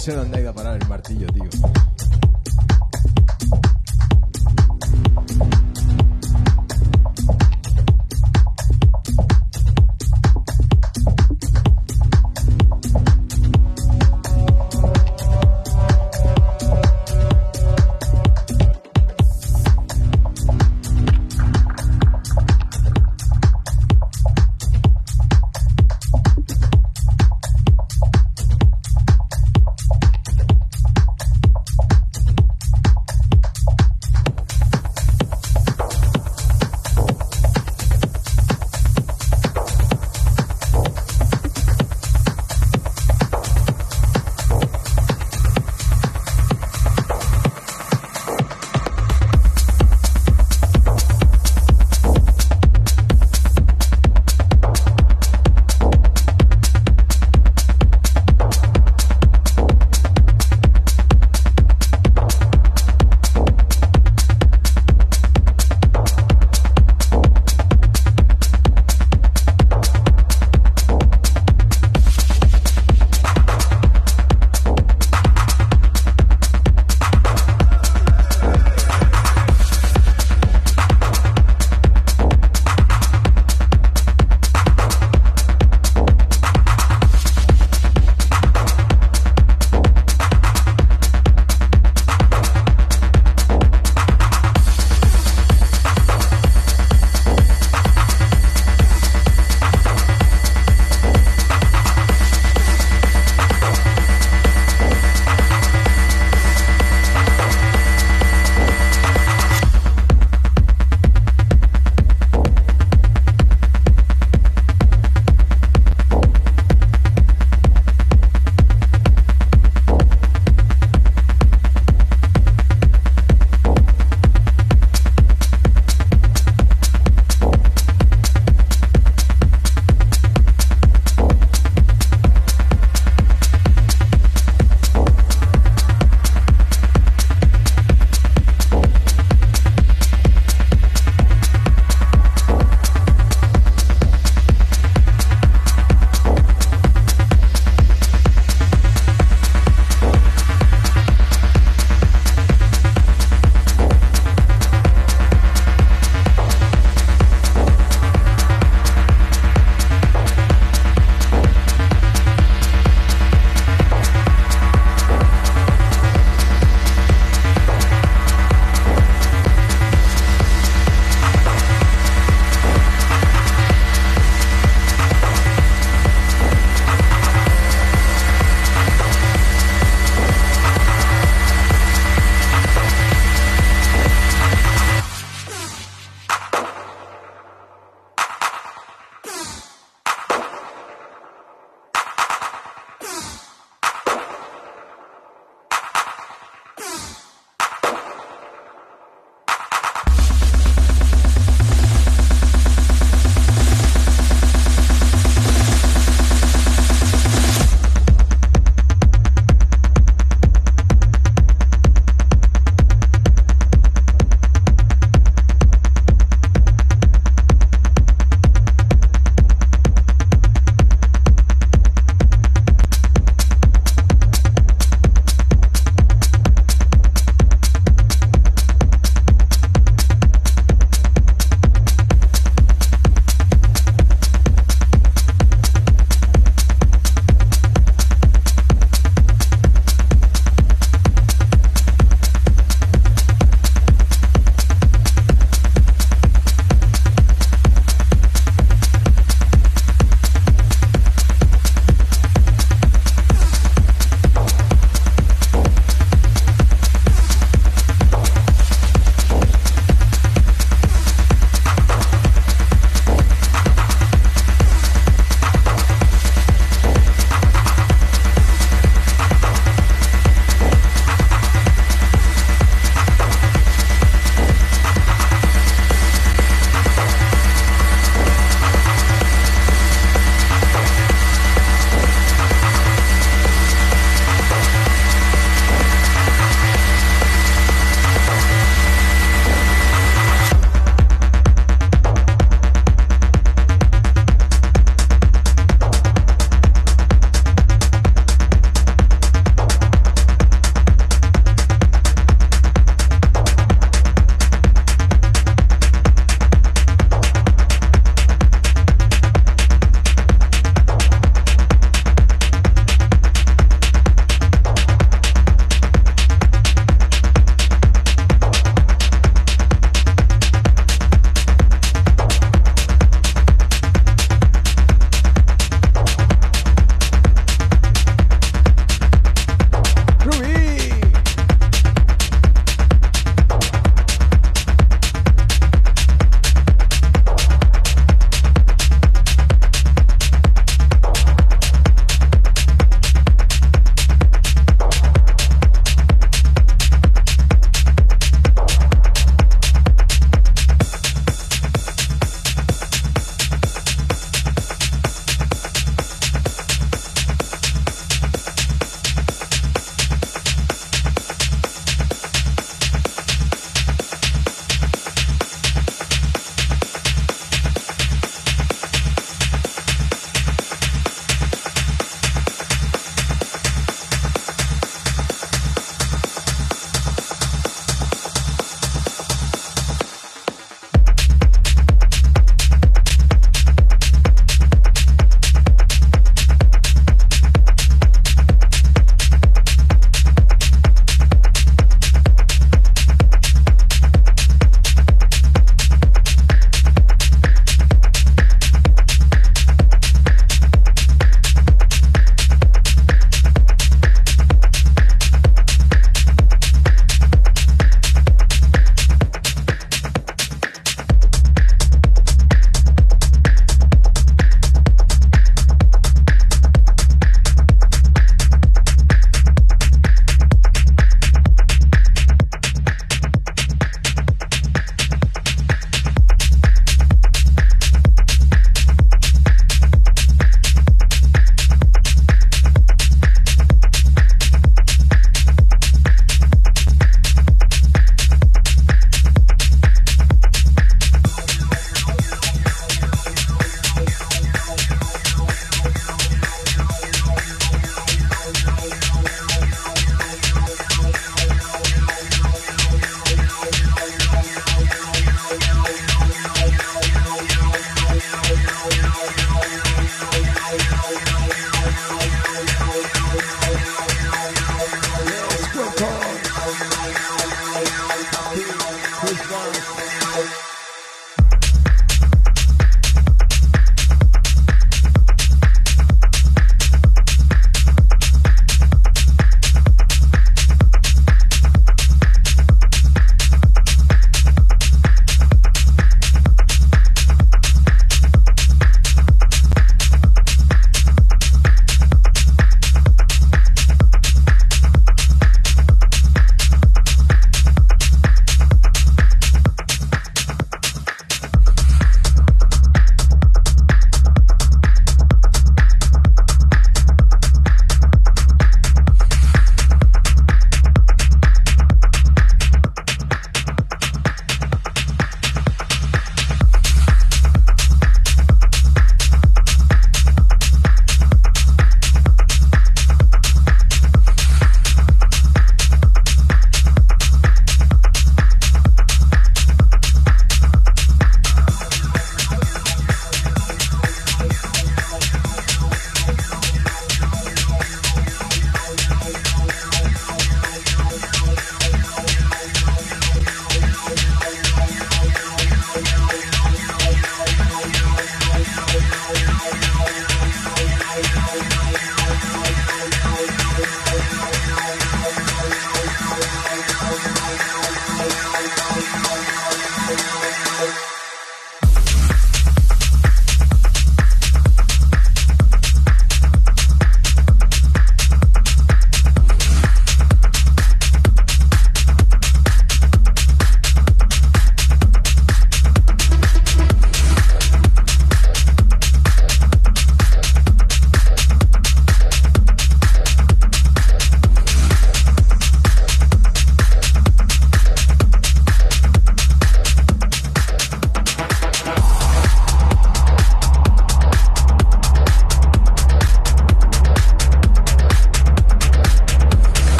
sé dónde ha ido a parar el martillo, tío.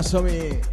Navidad, Somi.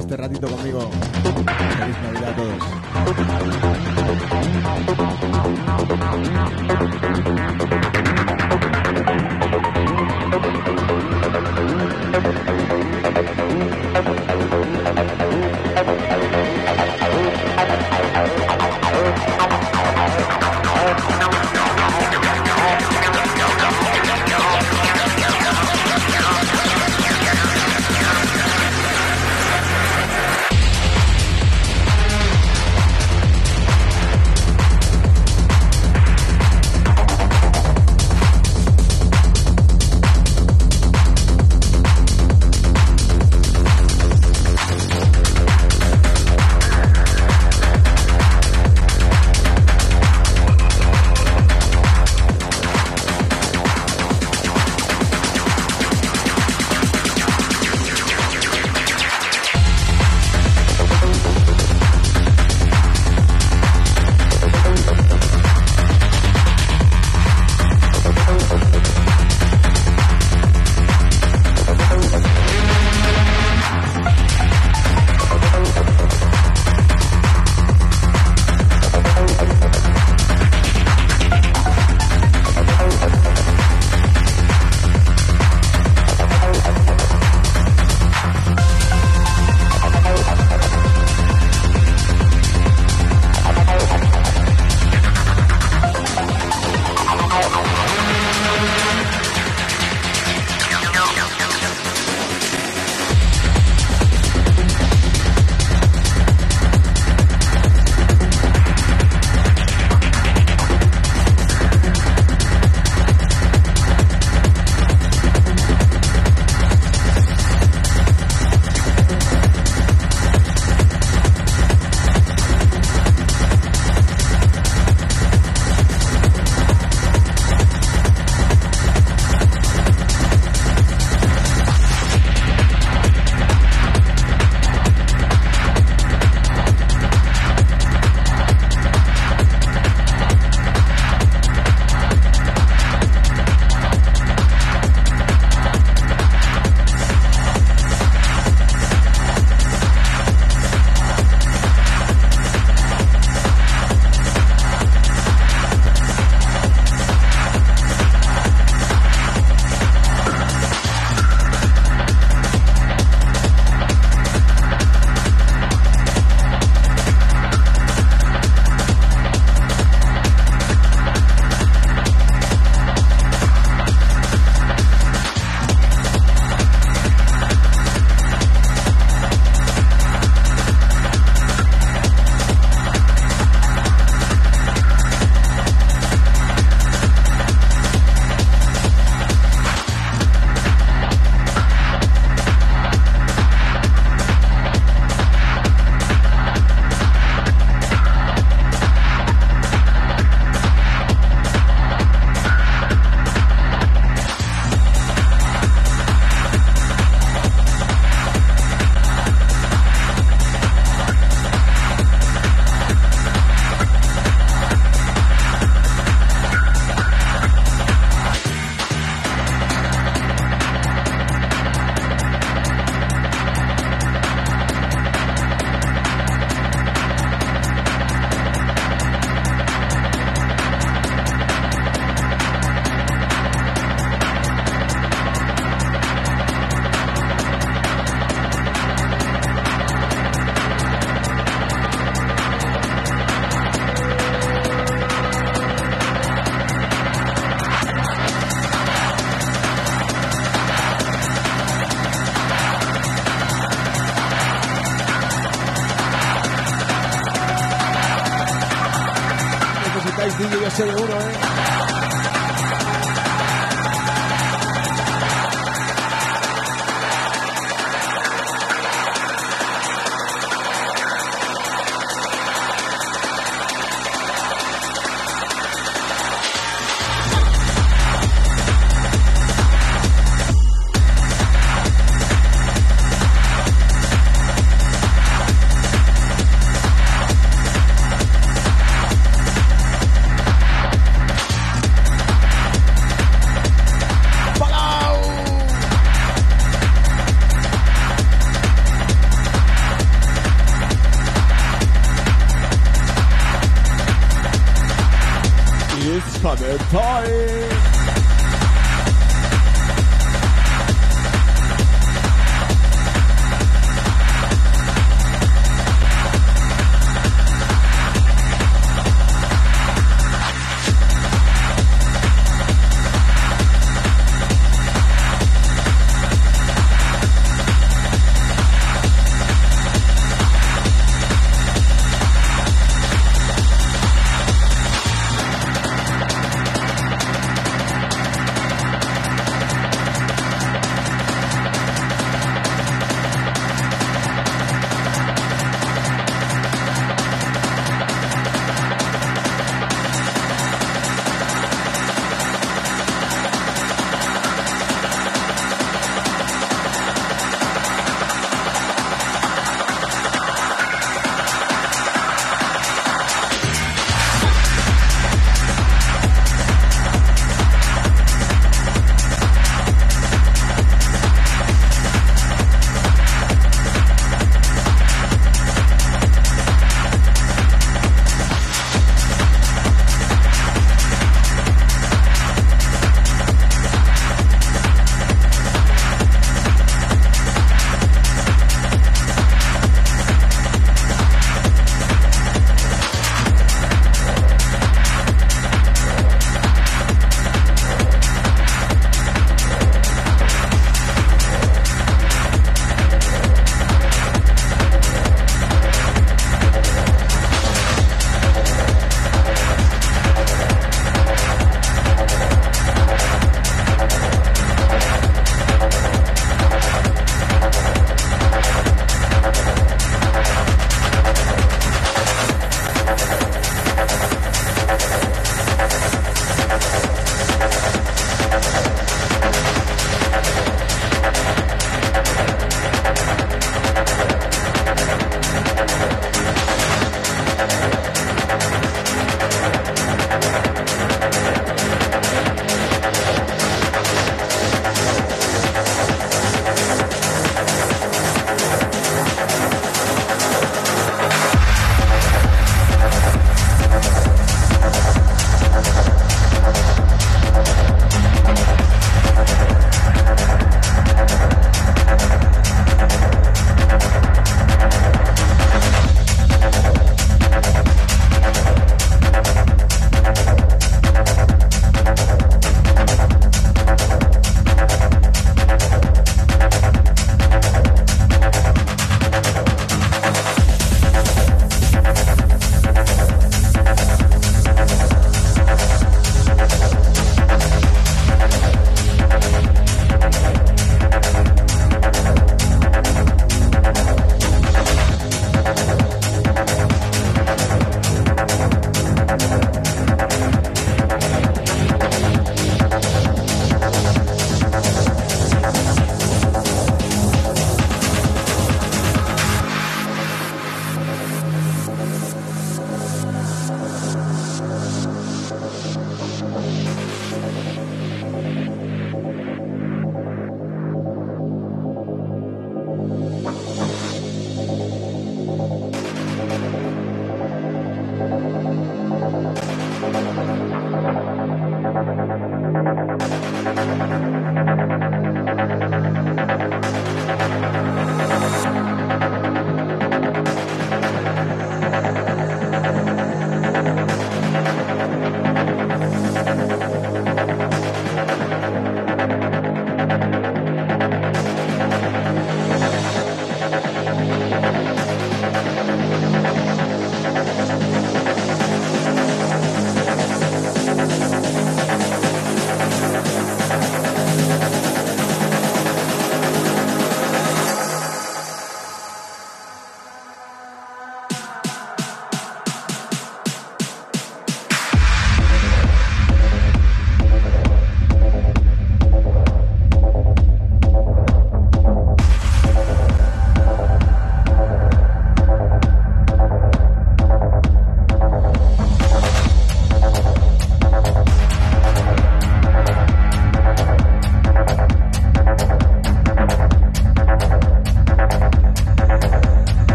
Este ratito conmigo. Feliz Navidad a todos.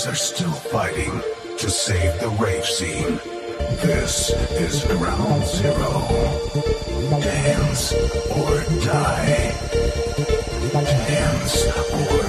Warriors are still fighting to save the rave scene. This is ground zero. Dance or die. Dance or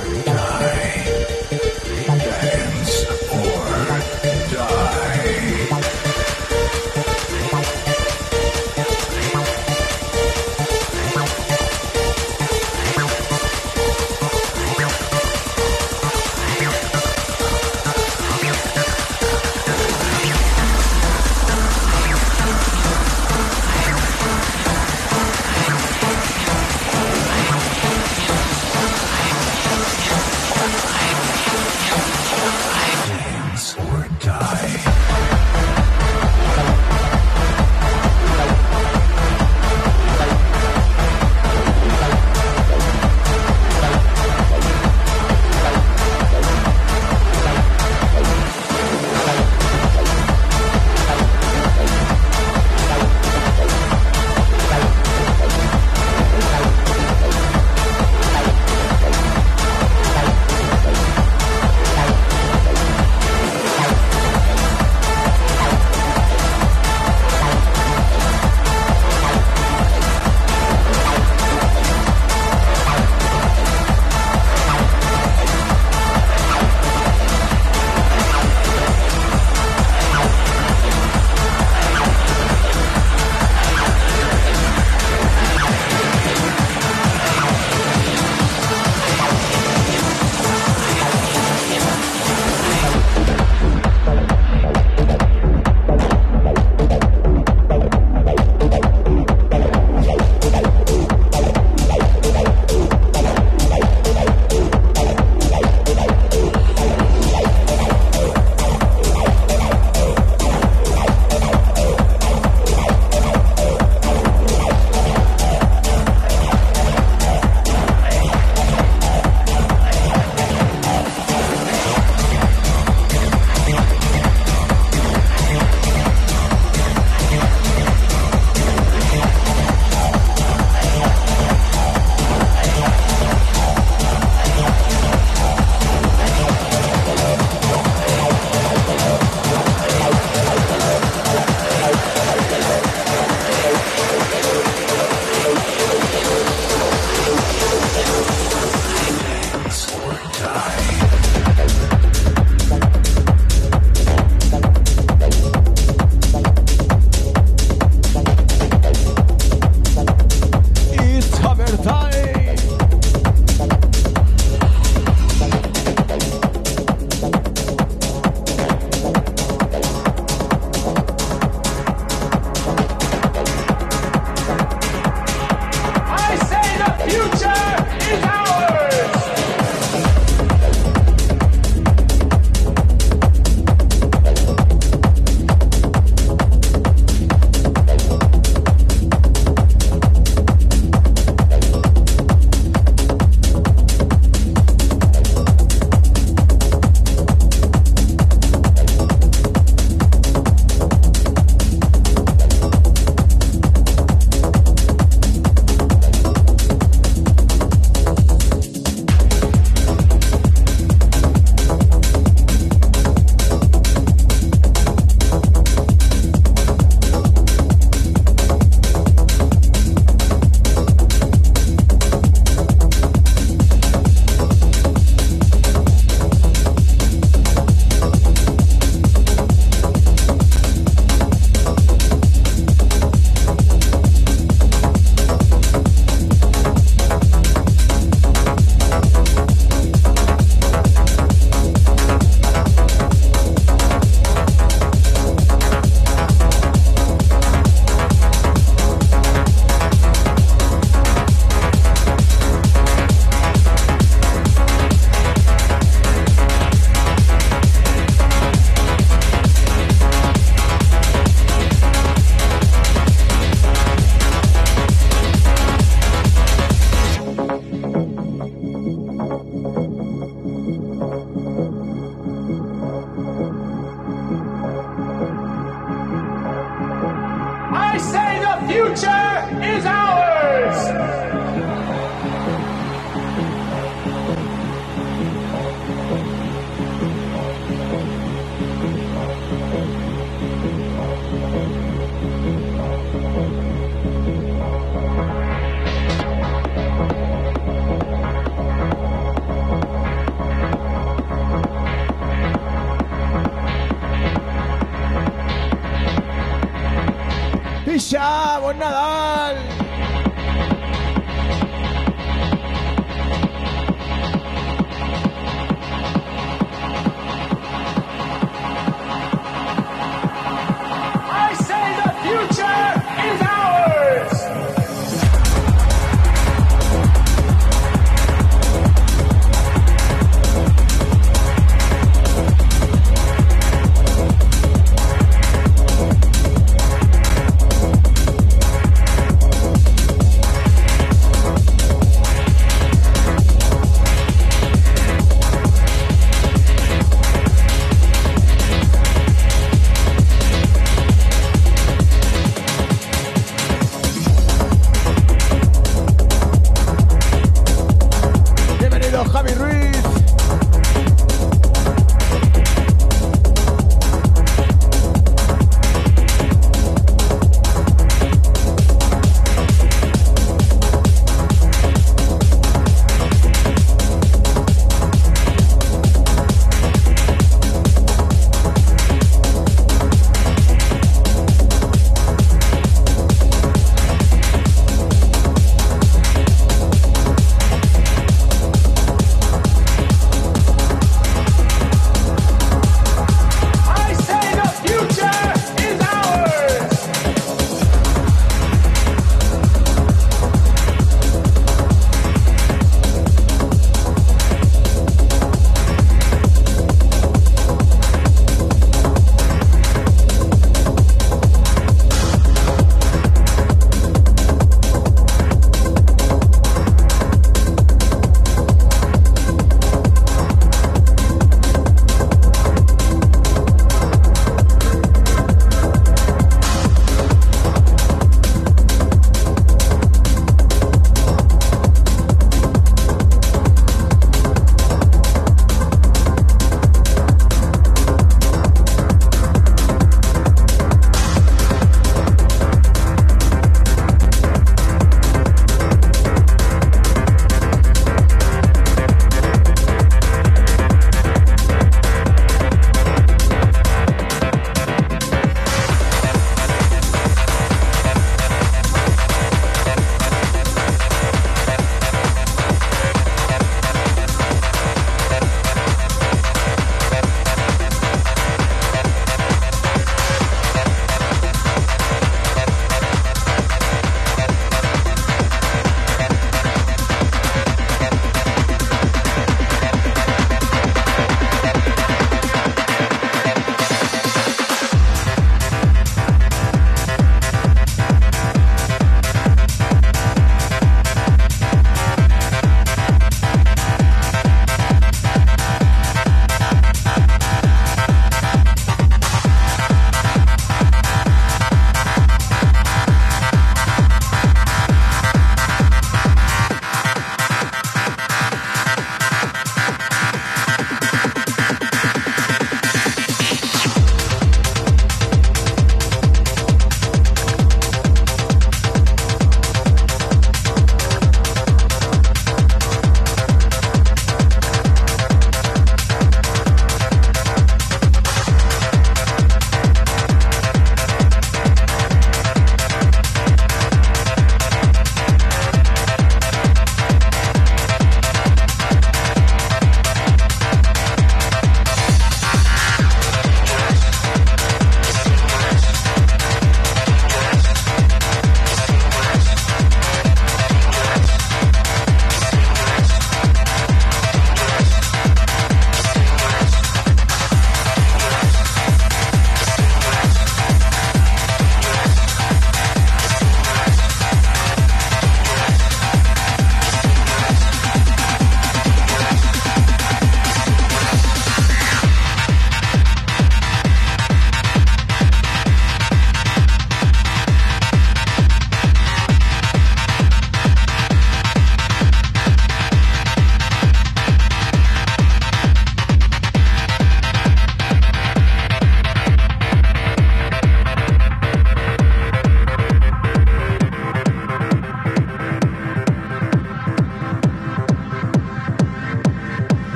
lucha, buen Nadal.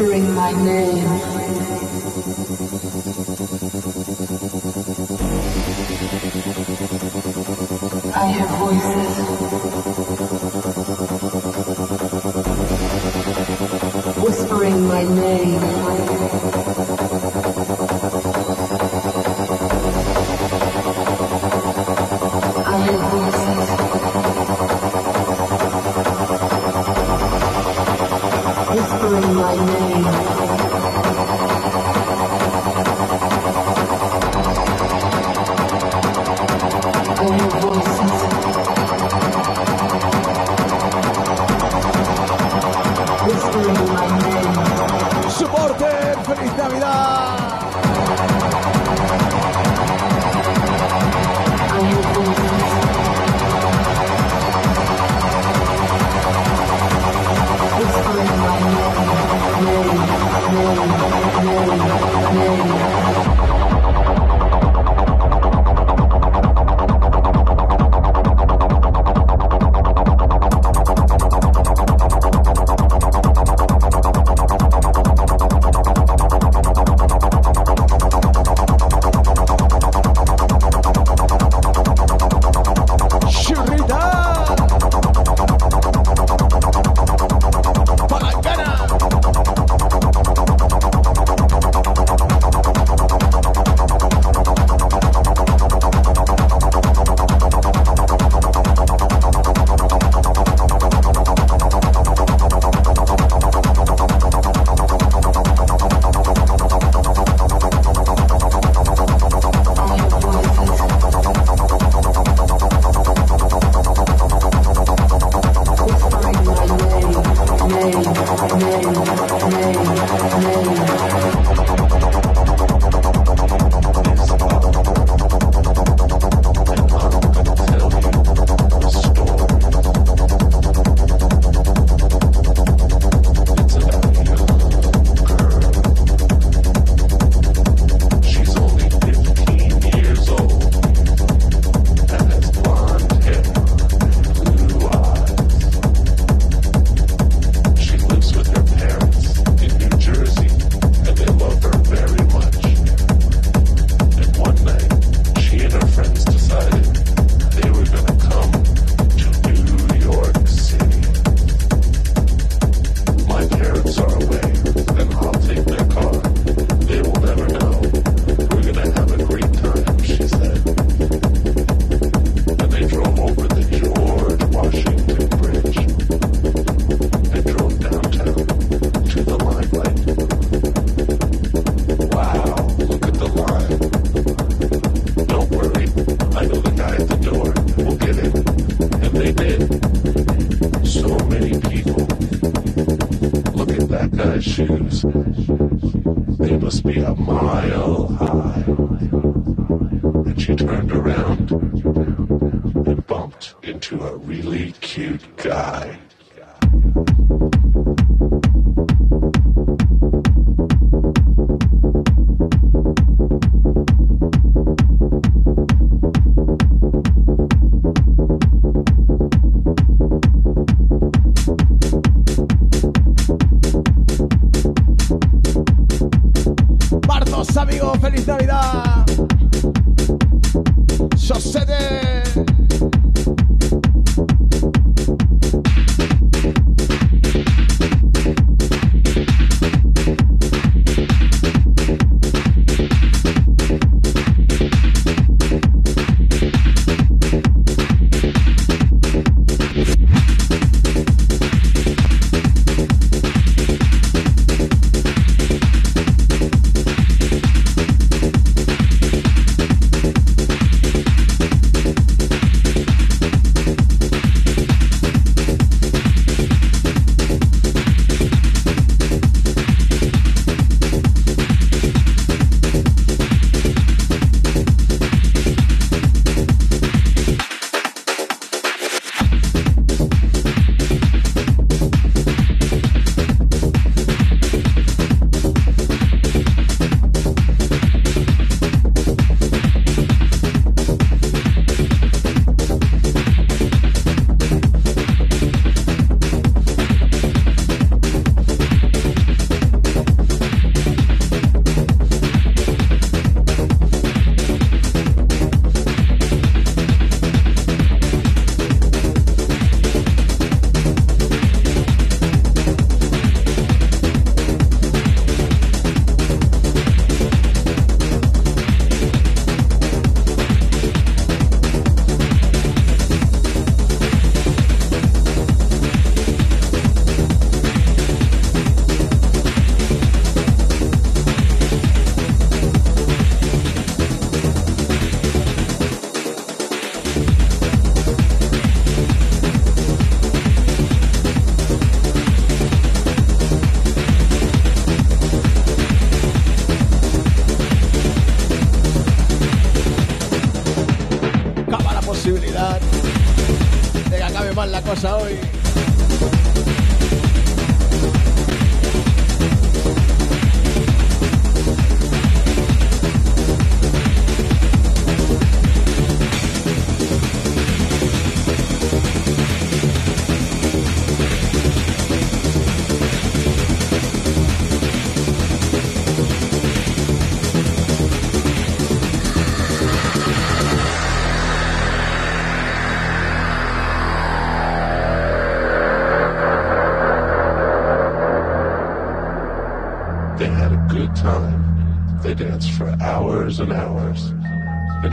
Whispering my name. I hear voices. Whispering my name.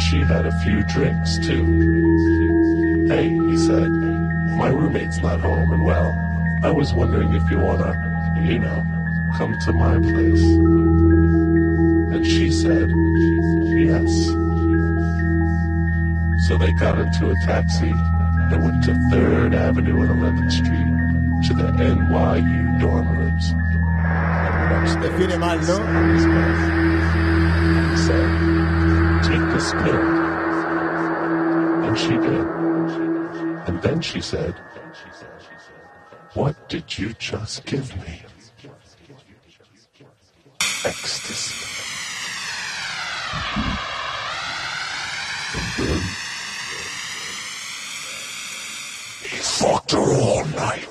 She had a few drinks too. Hey, he said, my roommate's not home and well, I was wondering if you wanna, you know, come to my place. And she said, yes. So they got into a taxi and went to 3rd Avenue and 11th Street to the NYU dorm rooms. Define mal, ¿no? Take this pill. And she did. And then she said, what did you just give me? Ecstasy. And then he fucked her all night, night,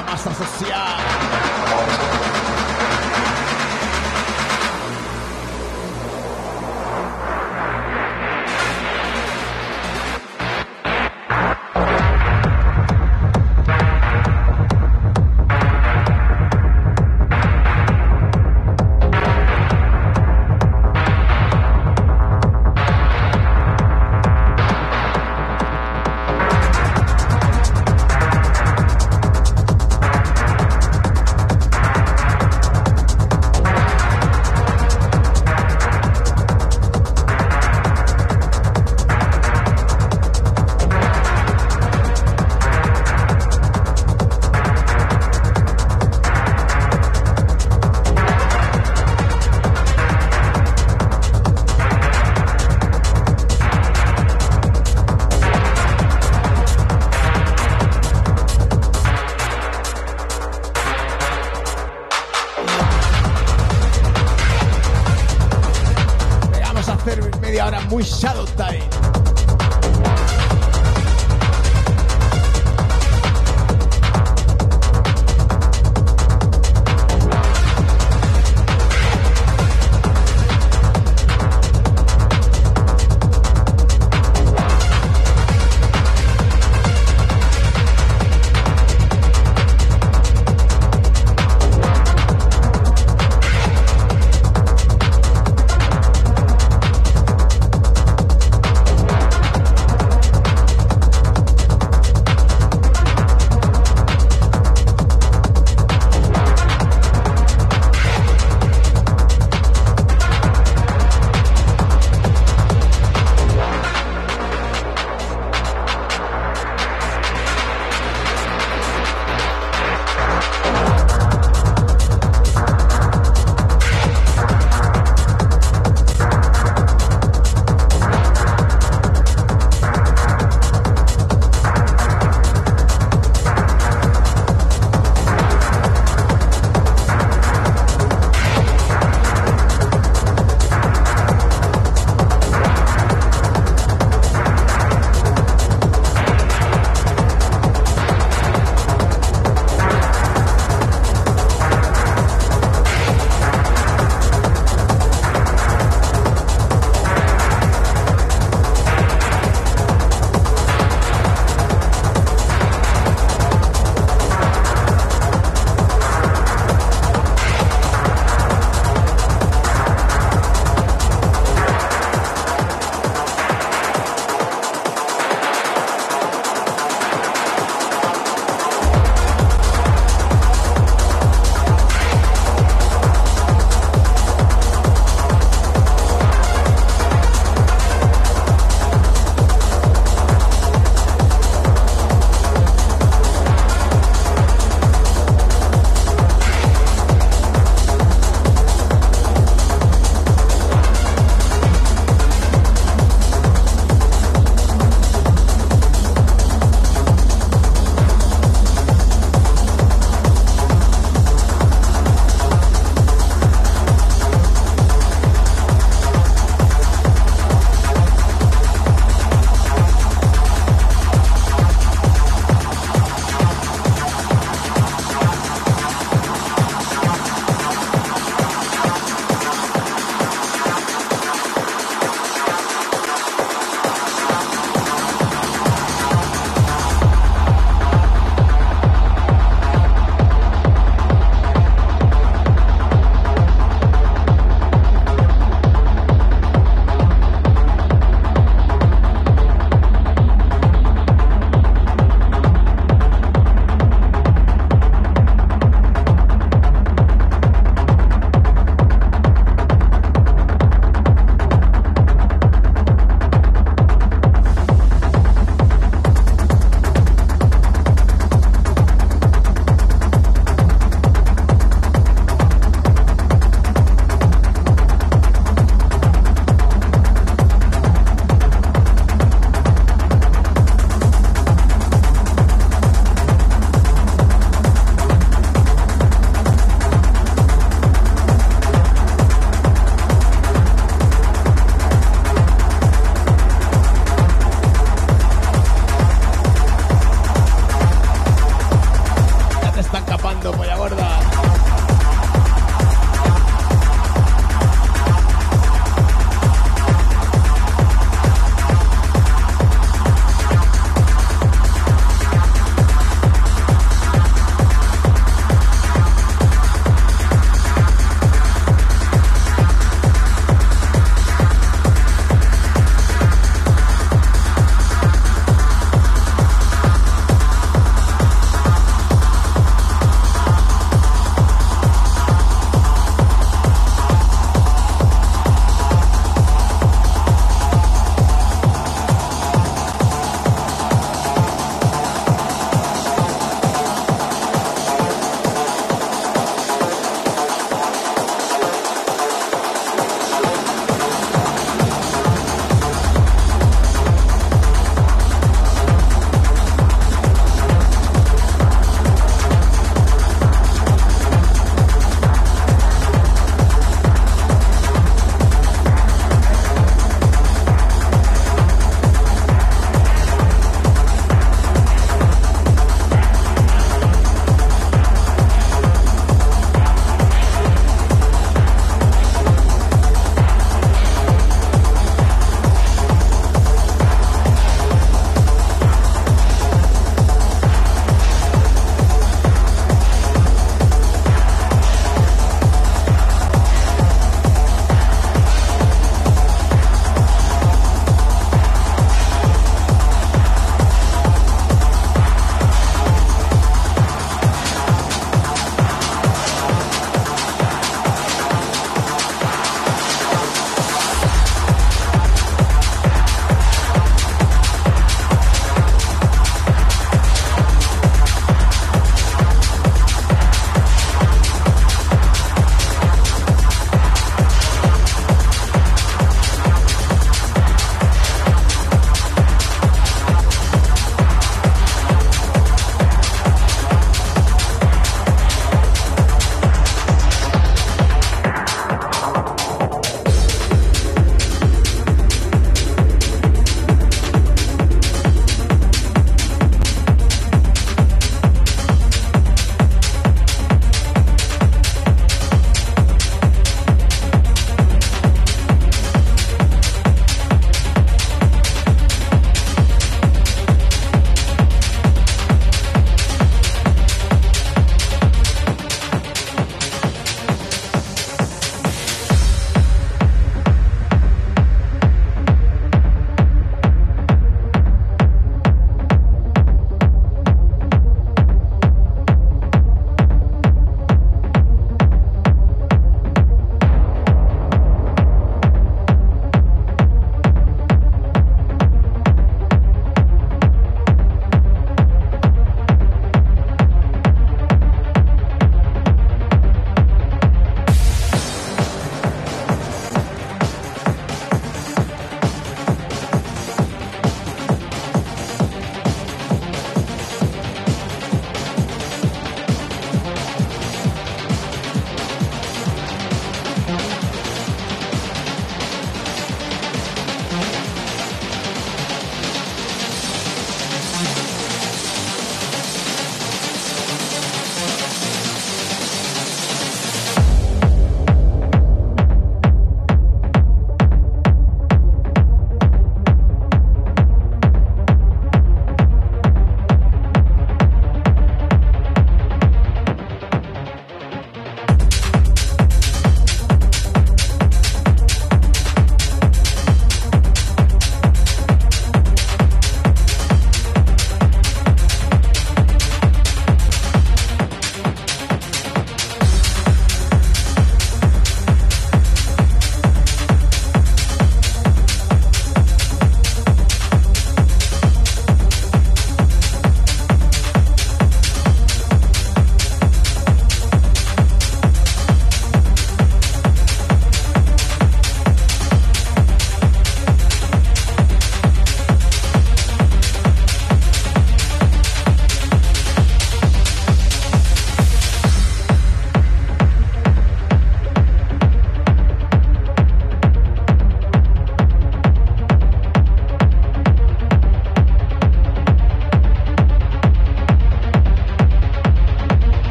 esta masa social.